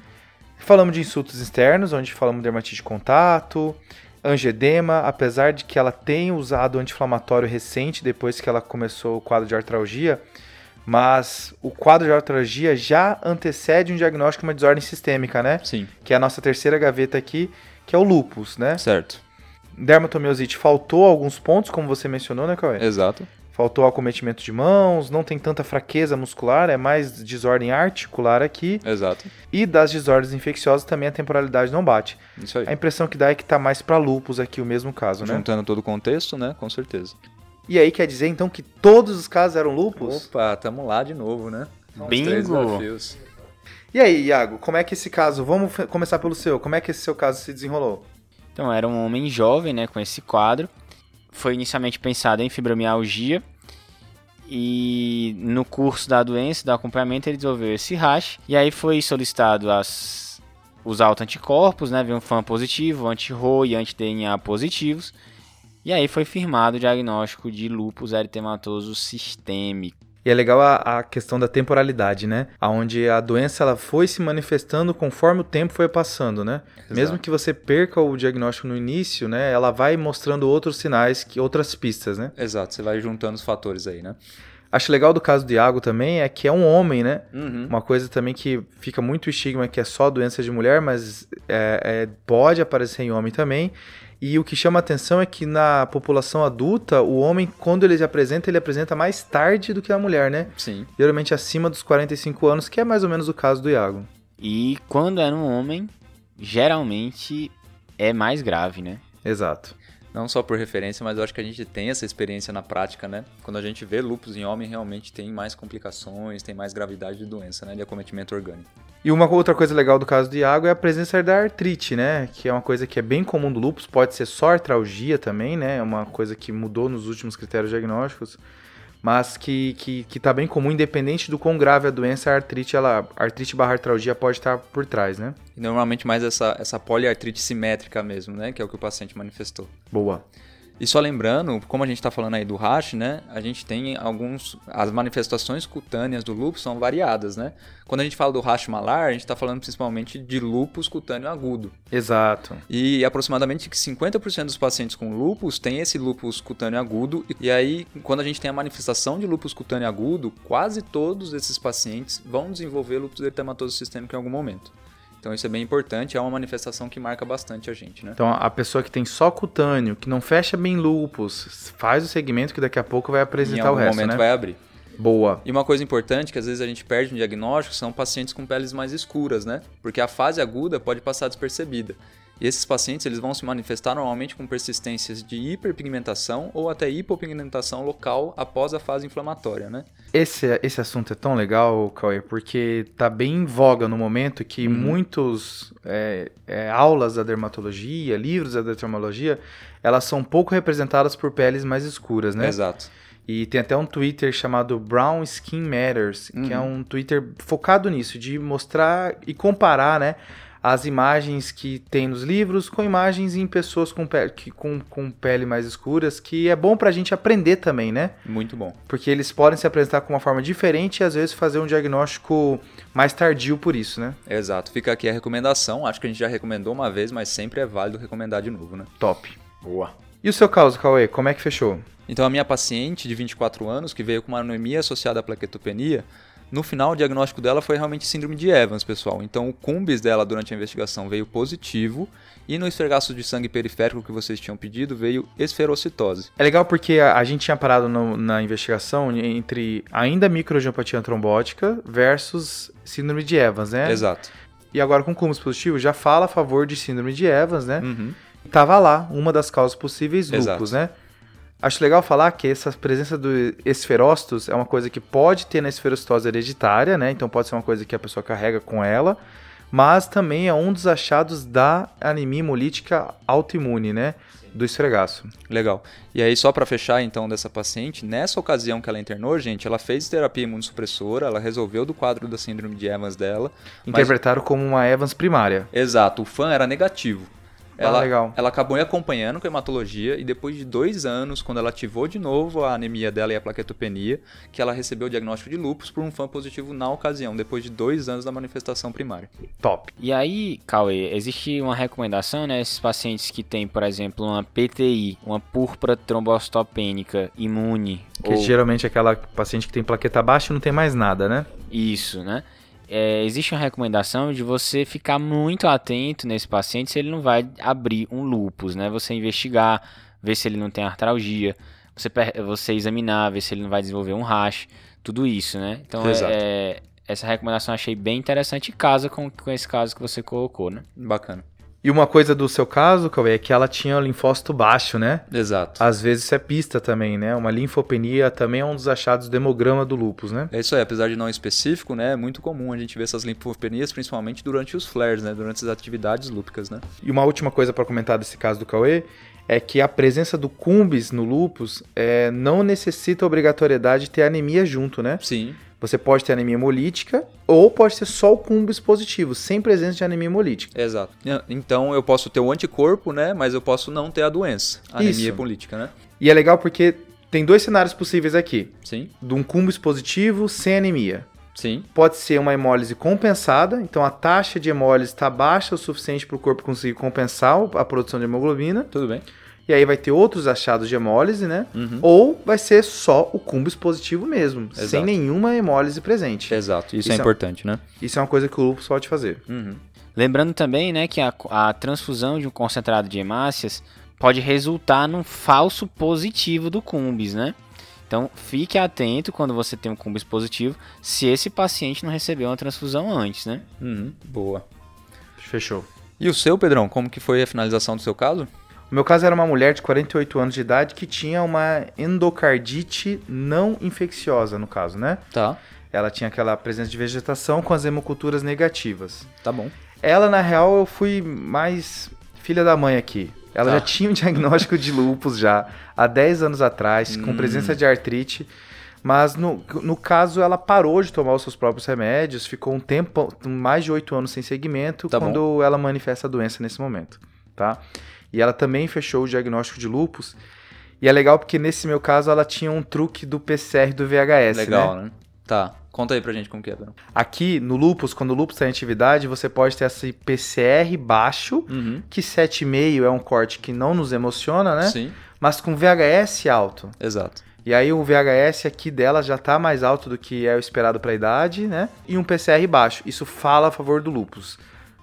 A: Falamos de insultos externos, onde falamos de dermatite de contato, angedema, apesar de que ela tenha usado anti-inflamatório recente depois que ela começou o quadro de artralgia, mas o quadro de artralgia já antecede um diagnóstico de uma desordem sistêmica, né?
B: sim,
A: Que é a nossa terceira gaveta aqui, que é o lupus, né?
B: certo.
A: Dermatomiosite faltou alguns pontos, como você mencionou, né, Cauê?
B: Exato.
A: Faltou acometimento de mãos, não tem tanta fraqueza muscular, é mais desordem articular aqui.
B: Exato.
A: E das desordens infecciosas também a temporalidade não bate.
B: Isso aí.
A: A impressão que dá é que tá mais para lupus aqui o mesmo caso, né?
B: Juntando todo o contexto, né? Com certeza.
A: E aí quer dizer então que todos os casos eram lupus?
B: Opa, tamo lá de novo, né? São
C: Bingo!
B: três desafios.
A: E aí, Iago, como é que esse caso, vamos começar pelo seu, como é que esse seu caso se desenrolou?
C: Então era um homem jovem, né, com esse quadro. Foi inicialmente pensado em fibromialgia e no curso da doença, do acompanhamento, ele desenvolveu esse rash e aí foi solicitado as os autoanticorpos, né, veio um FAM positivo, anti-RO e anti-DNA positivos. E aí foi firmado o diagnóstico de lúpus eritematoso sistêmico.
A: E é legal a, a questão da temporalidade, né? Onde a doença ela foi se manifestando conforme o tempo foi passando, né?
B: Exato.
A: Mesmo que você perca o diagnóstico no início, né? Ela vai mostrando outros sinais, que outras pistas, né?
B: Exato, você vai juntando os fatores aí, né?
A: Acho legal do caso do Iago também é que é um homem, né?
B: Uhum.
A: Uma coisa também que fica muito estigma que é só doença de mulher, mas é, é, pode aparecer em homem também. E o que chama atenção é que na população adulta, o homem, quando ele se apresenta, ele apresenta mais tarde do que a mulher, né?
B: Sim,
A: Geralmente acima dos 45 anos, que é mais ou menos o caso do Iago.
C: E quando é um homem, geralmente é mais grave, né?
A: Exato.
B: Não só por referência, mas eu acho que a gente tem essa experiência na prática, né? Quando a gente vê lúpus em homem, realmente tem mais complicações, tem mais gravidade de doença, né? De acometimento orgânico.
A: E uma outra coisa legal do caso do Iago é a presença da artrite, né? Que é uma coisa que é bem comum do lúpus, pode ser só artralgia também, né? É uma coisa que mudou nos últimos critérios diagnósticos, mas que, que, que tá bem comum, independente do quão grave a doença, a artrite, ela, a artrite barra artralgia pode estar por trás, né?
B: E normalmente mais essa, essa poliartrite simétrica mesmo, né? Que é o que o paciente manifestou.
A: Boa.
B: E só lembrando, como a gente está falando aí do rash, né? A gente tem alguns. As manifestações cutâneas do lúpus são variadas, né? Quando a gente fala do rash malar, a gente está falando principalmente de lúpus cutâneo agudo.
A: Exato.
B: E aproximadamente que 50% dos pacientes com lúpus têm esse lúpus cutâneo agudo. E aí, quando a gente tem a manifestação de lúpus cutâneo agudo, quase todos esses pacientes vão desenvolver lúpus eritematoso sistêmico em algum momento. Então isso é bem importante, é uma manifestação que marca bastante a gente, né?
A: Então a pessoa que tem só cutâneo, que não fecha bem lupus, faz o segmento que daqui a pouco vai
B: Em
A: apresentar
B: algum
A: o resto,
B: momento
A: né?
B: vai abrir.
A: Boa.
B: E uma coisa importante que às vezes a gente perde no diagnóstico são pacientes com peles mais escuras, né? Porque a fase aguda pode passar despercebida. E esses pacientes eles vão se manifestar normalmente com persistências de hiperpigmentação ou até hipopigmentação local após a fase inflamatória, né?
A: Esse, esse assunto é tão legal, Cauê, porque tá bem em voga no momento que
B: Uhum.
A: muitos é, é, aulas da dermatologia, livros da dermatologia, elas são pouco representadas por peles mais escuras, né?
B: Exato.
A: E tem até um Twitter chamado Brown Skin Matters, que é
B: Uhum.
A: um Twitter focado nisso, de mostrar e comparar, né? As imagens que tem nos livros com imagens em pessoas com pele, que- com, com pele mais escuras, que é bom pra gente aprender também, né?
B: Muito bom.
A: Porque eles podem se apresentar com uma forma diferente e às vezes fazer um diagnóstico mais tardio por isso, né?
B: Exato. Fica aqui a recomendação. Acho que a gente já recomendou uma vez, mas sempre é válido recomendar de novo, né?
A: Top.
C: Boa.
A: E o seu caso, Cauê, como é que fechou?
B: Então, a minha paciente de 24 anos, que veio com uma anemia associada à plaquetopenia, no final o diagnóstico dela foi realmente síndrome de Evans, pessoal. Então, o cumbis dela durante a investigação veio positivo e no esfregaço de sangue periférico que vocês tinham pedido veio esferocitose.
A: É legal porque a, a gente tinha parado no- na investigação entre ainda microangiopatia trombótica versus síndrome de Evans, né?
B: Exato.
A: E agora com cúmulos positivos já fala a favor de síndrome de Evans, né?
B: Uhum.
A: E tava lá uma das causas possíveis
B: Exato.
A: lupus, né? Acho legal falar que essa presença do esferócitos é uma coisa que pode ter na esferocitose hereditária, né? Então pode ser uma coisa que a pessoa carrega com ela, mas também é um dos achados da anemia hemolítica autoimune, né? Do esfregaço.
B: Legal. E aí, só para fechar então dessa paciente, nessa ocasião que ela internou, gente, ela fez terapia imunossupressora, ela resolveu do quadro da síndrome de Evans dela. mas-
A: Interpretaram como uma Evans primária.
B: Exato, o fã era negativo.
A: Ah,
B: Ela,
A: legal.
B: ela acabou acompanhando com a hematologia e depois de dois anos, quando ela ativou de novo a anemia dela e a plaquetopenia, que ela recebeu o diagnóstico de lúpus por um fã positivo na ocasião, depois de dois anos da manifestação primária.
A: Top.
C: E aí, Cauê, existe uma recomendação, né? Esses pacientes que têm, por exemplo, uma PTI, uma púrpura trombocitopênica imune,
A: Que
C: ou
A: geralmente é aquela paciente que tem plaqueta baixa e não tem mais nada, né?
C: isso, né? É, existe uma recomendação de você ficar muito atento nesse paciente se ele não vai abrir um lupus, né? Você investigar, ver se ele não tem artralgia, você, você examinar, ver se ele não vai desenvolver um rash, tudo isso, né? Então, é- é- essa recomendação eu achei bem interessante e casa com, com esse caso que você colocou, né?
B: Bacana.
A: E uma coisa do seu caso, Cauê, é que ela tinha linfócito baixo, né?
B: Exato.
A: Às vezes isso é pista também, né? Uma linfopenia também é um dos achados do hemograma do lúpus, né?
B: É isso aí, apesar de não específico, né, é muito comum a gente ver essas linfopenias, principalmente durante os flares, né, durante as atividades lúpicas, né.
A: E uma última coisa para comentar desse caso do Cauê é que a presença do cumbis no lúpus é, não necessita obrigatoriedade de ter anemia junto, né?
B: Sim,
A: Você pode ter anemia hemolítica ou pode ter só o cumbis positivo, sem presença de anemia hemolítica.
B: exato. Então eu posso ter o anticorpo, né, mas eu posso não ter a doença, a anemia
A: Isso.
B: hemolítica, né.
A: E é legal porque tem dois cenários possíveis aqui.
B: Sim,
A: De um cumbis positivo sem anemia.
B: sim,
A: Pode ser uma hemólise compensada, então a taxa de hemólise está baixa o suficiente para o corpo conseguir compensar a produção de hemoglobina.
B: tudo bem.
A: E aí vai ter outros achados de hemólise, né?
B: Uhum.
A: Ou vai ser só o cumbis positivo mesmo, sem
B: Exato.
A: nenhuma hemólise presente.
B: Exato, isso,
A: Isso
B: é
A: é-
B: importante, né.
A: Isso é uma coisa que o lúpus pode fazer.
B: Uhum.
C: Lembrando também, né, que a, a transfusão de um concentrado de hemácias pode resultar num falso positivo do cumbis, né? Então, fique atento quando você tem um cumbis positivo, se esse paciente não recebeu uma transfusão antes, né?
B: Uhum. Boa.
A: Fechou.
B: E o seu, Pedrão, como que foi a finalização do seu caso?
A: Meu caso era uma mulher de 48 anos de idade que tinha uma endocardite não infecciosa, no caso, né?
B: Tá,
A: Ela tinha aquela presença de vegetação com as hemoculturas negativas.
B: tá bom.
A: Ela, na real, eu fui mais filha da mãe aqui. Ela
B: Tá.
A: já tinha um diagnóstico de lúpus já há 10 anos atrás, com
B: Hum.
A: presença de artrite. Mas no, no caso, ela parou de tomar os seus próprios remédios, ficou um tempo, mais de 8 anos sem segmento,
B: Tá
A: quando ela manifesta a doença nesse momento, tá? E ela também fechou o diagnóstico de lúpus. E é legal porque nesse meu caso ela tinha um truque do PCR do VHS,
B: Legal,
A: né?
B: né? Tá, conta aí pra gente como que é.
A: Aqui no lúpus, quando o lúpus está em atividade, você pode ter esse PCR baixo,
B: Uhum.
A: que 7,5 é um corte que não nos emociona, né?
B: Sim,
A: Mas com VHS alto.
B: exato.
A: E aí o VHS aqui dela já tá mais alto do que é o esperado para a idade, né? E um PCR baixo. Isso fala a favor do lúpus.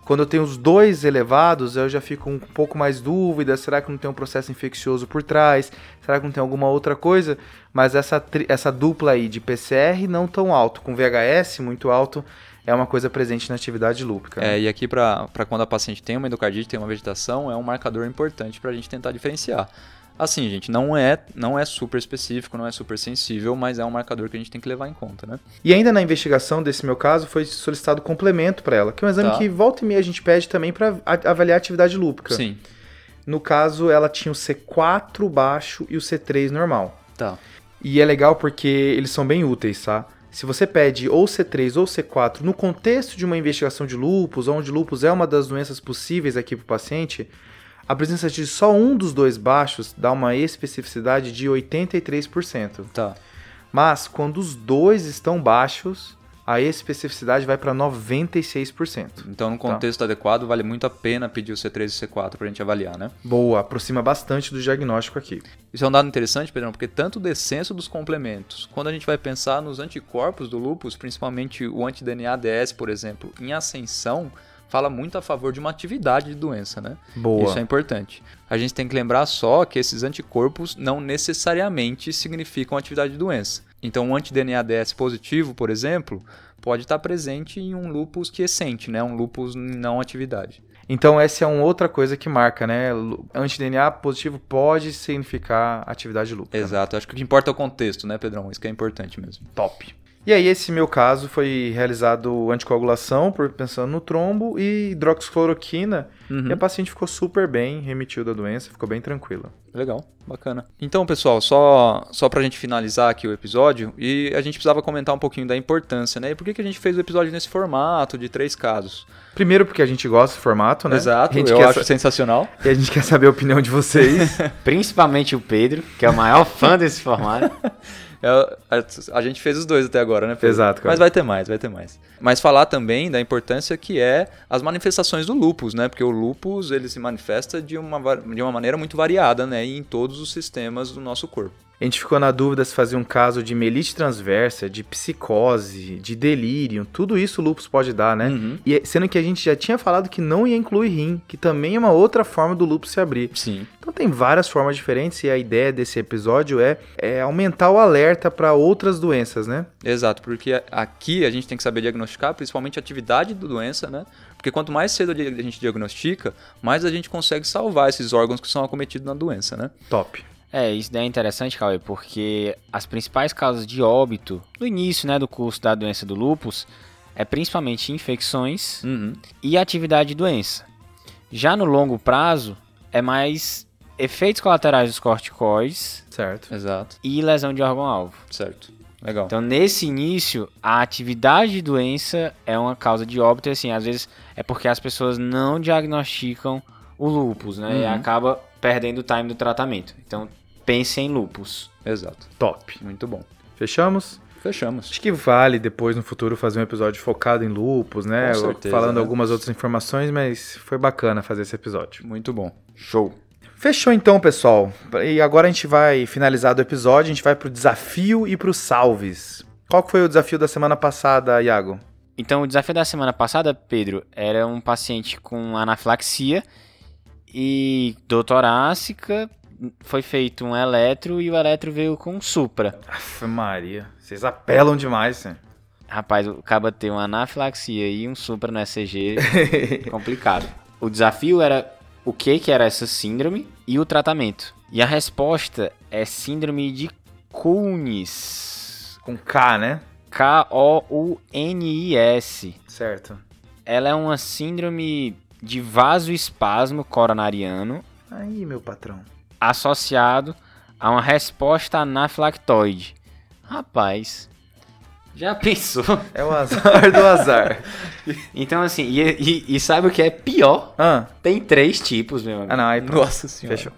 A: Quando eu tenho os dois elevados, eu já fico um pouco mais dúvida, será que não tem um processo infeccioso por trás? Será que não tem alguma outra coisa? Mas essa, essa dupla aí de PCR não tão alto, com VHS muito alto, é uma coisa presente na atividade lúpica.
B: Né? É, e aqui para quando a paciente tem uma endocardite, tem uma vegetação, é um marcador importante para a gente tentar diferenciar. Assim, gente, não é, não é super específico, não é super sensível, mas é um marcador que a gente tem que levar em conta, né?
A: E ainda na investigação desse meu caso, foi solicitado complemento para ela, que é um exame tá. que volta e meia a gente pede também para avaliar a atividade lúpica.
B: Sim.
A: No caso, ela tinha o C4 baixo e o C3 normal.
B: Tá.
A: E é legal porque eles são bem úteis, tá? Se você pede ou C3 ou C4 no contexto de uma investigação de lúpus, onde lúpus é uma das doenças possíveis aqui para o paciente, a presença de só um dos dois baixos dá uma especificidade de 83%.
B: Tá.
A: Mas quando os dois estão baixos, a especificidade vai para 96%.
B: Então, no tá. contexto tá. adequado, vale muito a pena pedir o C3 e o C4 para a gente avaliar, né?
A: Boa, aproxima bastante do diagnóstico aqui.
B: Isso é um dado interessante, Pedrão, porque tanto o descenso dos complementos, quando a gente vai pensar nos anticorpos do lúpus, principalmente o anti-DNA-DS, por exemplo, em ascensão, fala muito a favor de uma atividade de doença, né?
A: Boa.
B: Isso é importante. A gente tem que lembrar só que esses anticorpos não necessariamente significam atividade de doença. Então, um anti-DNA-DS positivo, por exemplo, pode estar presente em um lupus quiescente, né? Um lupus não atividade.
A: Então, essa é uma outra coisa que marca, né? Anti-DNA positivo pode significar atividade lúpica.
B: Exato. Acho que o que importa é o contexto, né, Pedrão? Isso que é importante mesmo.
A: Top. E aí, esse meu caso foi realizado anticoagulação, por pensando no trombo, e hidroxicloroquina. Uhum. E a paciente ficou super bem, remitiu da doença, ficou bem tranquila.
B: Legal, bacana. Então, pessoal, só, só pra gente finalizar aqui o episódio, e a gente precisava comentar um pouquinho da importância, né? E por que, que a gente fez o episódio nesse formato de três casos?
A: Primeiro porque a gente gosta do formato, né?
B: Exato, eu acho sensacional.
A: E a gente quer saber a opinião de vocês.
C: Principalmente o Pedro, que é o maior fã desse formato.
B: É, a, a, gente fez os dois até agora, né? Pedro?
A: Exato, cara.
B: Mas vai ter mais, vai ter mais. Mas falar também da importância que é as manifestações do lupus, né? Porque o lupus, ele se manifesta de uma, de uma maneira muito variada, né? E em todos os sistemas do nosso corpo.
A: A gente ficou na dúvida se fazia um caso de melite transversa, de psicose, de delírio, tudo isso o lúpus pode dar, né? Uhum. E sendo que a gente já tinha falado que não ia incluir rim, que também é uma outra forma do lúpus se abrir.
B: Sim.
A: Então tem várias formas diferentes e a ideia desse episódio é, é aumentar o alerta para outras doenças, né?
B: Exato, porque aqui a gente tem que saber diagnosticar principalmente a atividade da doença, né? Porque quanto mais cedo a gente diagnostica, mais a gente consegue salvar esses órgãos que são acometidos na doença, né?
A: Top.
C: É, isso daí é interessante, Cauê, porque as principais causas de óbito no início né, do curso da doença do lupus é principalmente infecções
B: uhum.
C: e atividade de doença. Já no longo prazo, é mais efeitos colaterais dos corticoides.
B: Certo. Exato.
C: E lesão de órgão-alvo.
B: Certo. Legal.
C: Então, nesse início, a atividade de doença é uma causa de óbito, e assim, às vezes é porque as pessoas não diagnosticam o lupus, né? Uhum. E acaba perdendo o time do tratamento. Então, pense em lupus.
B: Exato.
A: Top.
B: Muito bom.
A: Fechamos?
B: Fechamos.
A: Acho que vale depois no futuro fazer um episódio focado em lupus, né?
B: Com certeza,
A: Falando
B: né?
A: algumas outras informações, mas foi bacana fazer esse episódio.
B: Muito bom.
C: Show.
A: Fechou então, pessoal. E agora a gente vai finalizar do episódio, a gente vai pro desafio e pro salves. Qual foi o desafio da semana passada, Iago?
C: Então, o desafio da semana passada, Pedro, era um paciente com anafilaxia e dor torácica foi feito um eletro e o eletro veio com um supra.
A: Aff, Maria, vocês apelam demais, né?
C: Rapaz, o cara ter uma anafilaxia e um supra no ECG, complicado. O desafio era o que que era essa síndrome e o tratamento. E a resposta é síndrome de Kunis.
A: Com K, né?
C: K-O-U-N-I-S.
A: Certo.
C: Ela é uma síndrome de vasoespasmo coronariano.
A: Aí, meu patrão
C: associado a uma resposta anafilactoide. Rapaz, já pensou?
A: É o azar do azar.
C: então, assim, e, e, e, sabe o que é pior?
A: Ah.
C: Tem três tipos, meu amigo.
A: Ah, não, aí,
B: Nossa senhora.
A: Fechou.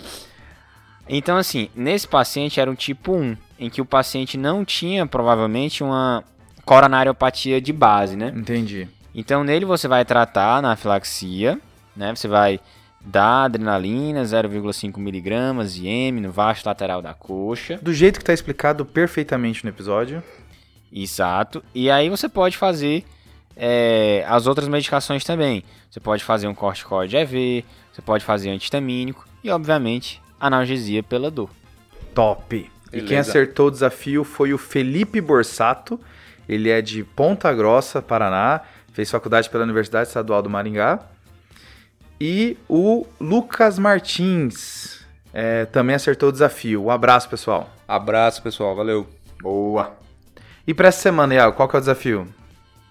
C: Então, assim, nesse paciente era um tipo 1, em que o paciente não tinha, provavelmente, uma coronariopatia de base, né?
A: Entendi.
C: Então, nele você vai tratar a anafilaxia, né? Você vai da adrenalina, 0,5 miligramas IM no vasto lateral da coxa.
A: Do jeito que está explicado perfeitamente no episódio.
C: Exato. E aí você pode fazer é, as outras medicações também. Você pode fazer um corticoide EV, você pode fazer antihistamínico e, obviamente, analgesia pela dor.
A: Top! E
B: Beleza.
A: quem acertou o desafio foi o Felipe Borsato. Ele é de Ponta Grossa, Paraná. Fez faculdade pela Universidade Estadual do Maringá. E o Lucas Martins é, também acertou o desafio. Um abraço, pessoal.
B: Abraço, pessoal. Valeu.
C: Boa!
A: E para essa semana, Iago, qual que é o desafio?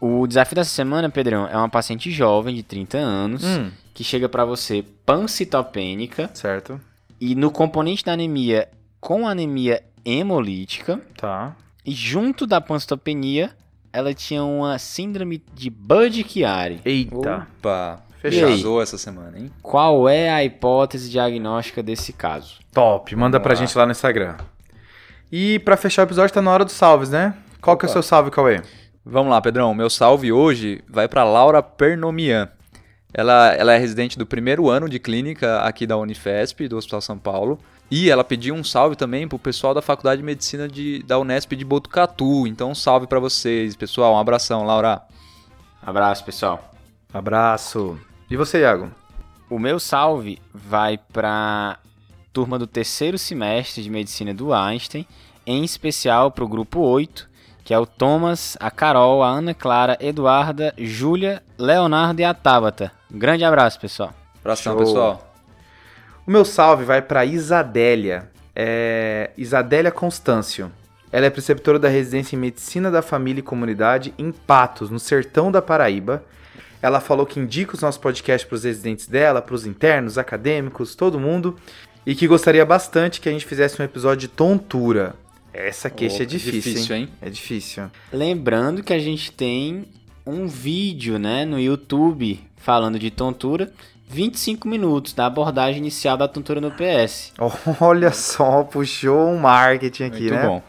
C: O desafio dessa semana, Pedrão, é uma paciente jovem de 30 anos
A: Hum,
C: que chega pra você pancitopênica
A: certo.
C: e no componente da anemia com anemia hemolítica
A: Tá.
C: e junto da pancitopenia ela tinha uma síndrome de Budd-Chiari.
A: Eita.
B: Opa.
A: Fechado.
B: Fechou essa semana, hein?
C: Qual é a hipótese diagnóstica desse caso?
A: Top. Manda
B: Vamos
A: pra
B: lá.
A: gente lá no Instagram. E pra fechar o episódio, tá na hora dos salves, né? Qual que é o
B: Opa.
A: seu salve, Cauê?
B: Vamos lá, Pedrão. Meu salve hoje vai para Laura Pernomian. Ela, ela é residente do primeiro ano de clínica aqui da Unifesp, do Hospital São Paulo. E ela pediu um salve também pro pessoal da Faculdade de Medicina de, da Unesp de Botucatu. Então, um salve para vocês, pessoal. Um abração, Laura.
C: Abraço, pessoal.
A: Abraço. E você, Iago?
C: O meu salve vai para turma do terceiro semestre de medicina do Einstein, em especial para o grupo 8, que é o Thomas, a Carol, a Ana Clara, Eduarda, Júlia, Leonardo e a Tabata. Um grande abraço, pessoal.
B: Abração, pessoal.
A: O meu salve vai para Isadélia. É... Isadélia Constâncio. Ela é preceptora da residência em Medicina da Família e Comunidade em Patos, no sertão da Paraíba. Ela falou que indica os nossos podcasts para os residentes dela, para os internos, acadêmicos, todo mundo, e que gostaria bastante que a gente fizesse um episódio de tontura. Essa queixa é
B: Opa,
A: difícil,
B: difícil,
A: hein?
B: hein?
A: É difícil.
C: Lembrando que a gente tem um vídeo né, no YouTube falando de tontura, 25 minutos da abordagem inicial da tontura no PS.
A: Olha só, puxou um marketing aqui,
B: Muito
A: né?
B: bom.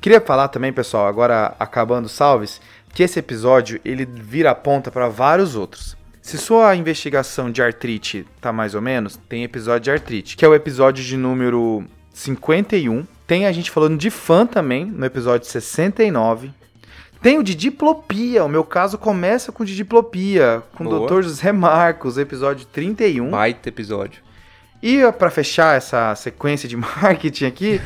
A: Queria falar também, pessoal, agora acabando os salves, que esse episódio ele vira a ponta para vários outros. Se sua investigação de artrite tá mais ou menos, tem episódio de artrite, que é o episódio de número 51. Tem a gente falando de fã também, no episódio 69. Tem o de diplopia, o meu caso começa com de diplopia, com
B: Boa.
A: o Dr. José Marcos, episódio 31.
B: Baita episódio.
A: E para fechar essa sequência de marketing aqui,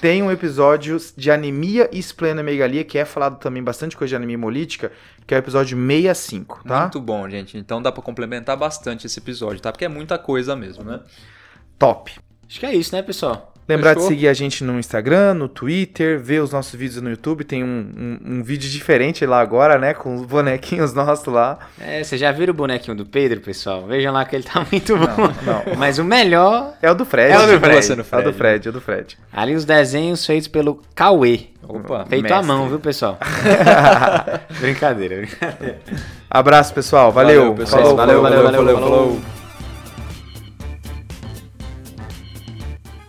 A: tem um episódio de anemia e esplenomegalia, que é falado também bastante coisa de anemia hemolítica, que é o episódio 65, tá?
B: Muito bom, gente. Então dá pra complementar bastante esse episódio, tá? Porque é muita coisa mesmo, né?
A: Top.
C: Acho que é isso, né, pessoal?
A: Lembrar
B: Fechou?
A: de seguir a gente no Instagram, no Twitter, ver os nossos vídeos no YouTube. Tem um, um- um vídeo diferente lá agora, né? Com os bonequinhos nossos lá.
C: É, vocês já viram o bonequinho do Pedro, pessoal? Vejam lá que ele tá muito bom.
A: não.
C: Mas o melhor,
A: É o do Fred.
C: É o do
A: Continua
C: Fred.
A: sendo É o do Fred, é o do Fred.
C: ali os desenhos feitos pelo Cauê.
B: Opa.
C: Feito à
A: mestre.
C: mão, viu, pessoal? brincadeira, brincadeira.
A: Abraço, pessoal. Valeu.
B: Valeu, pessoal.
A: Falou,
C: Valeu,
A: falou,
C: valeu,
A: falou,
C: valeu,
A: falou.
C: falou.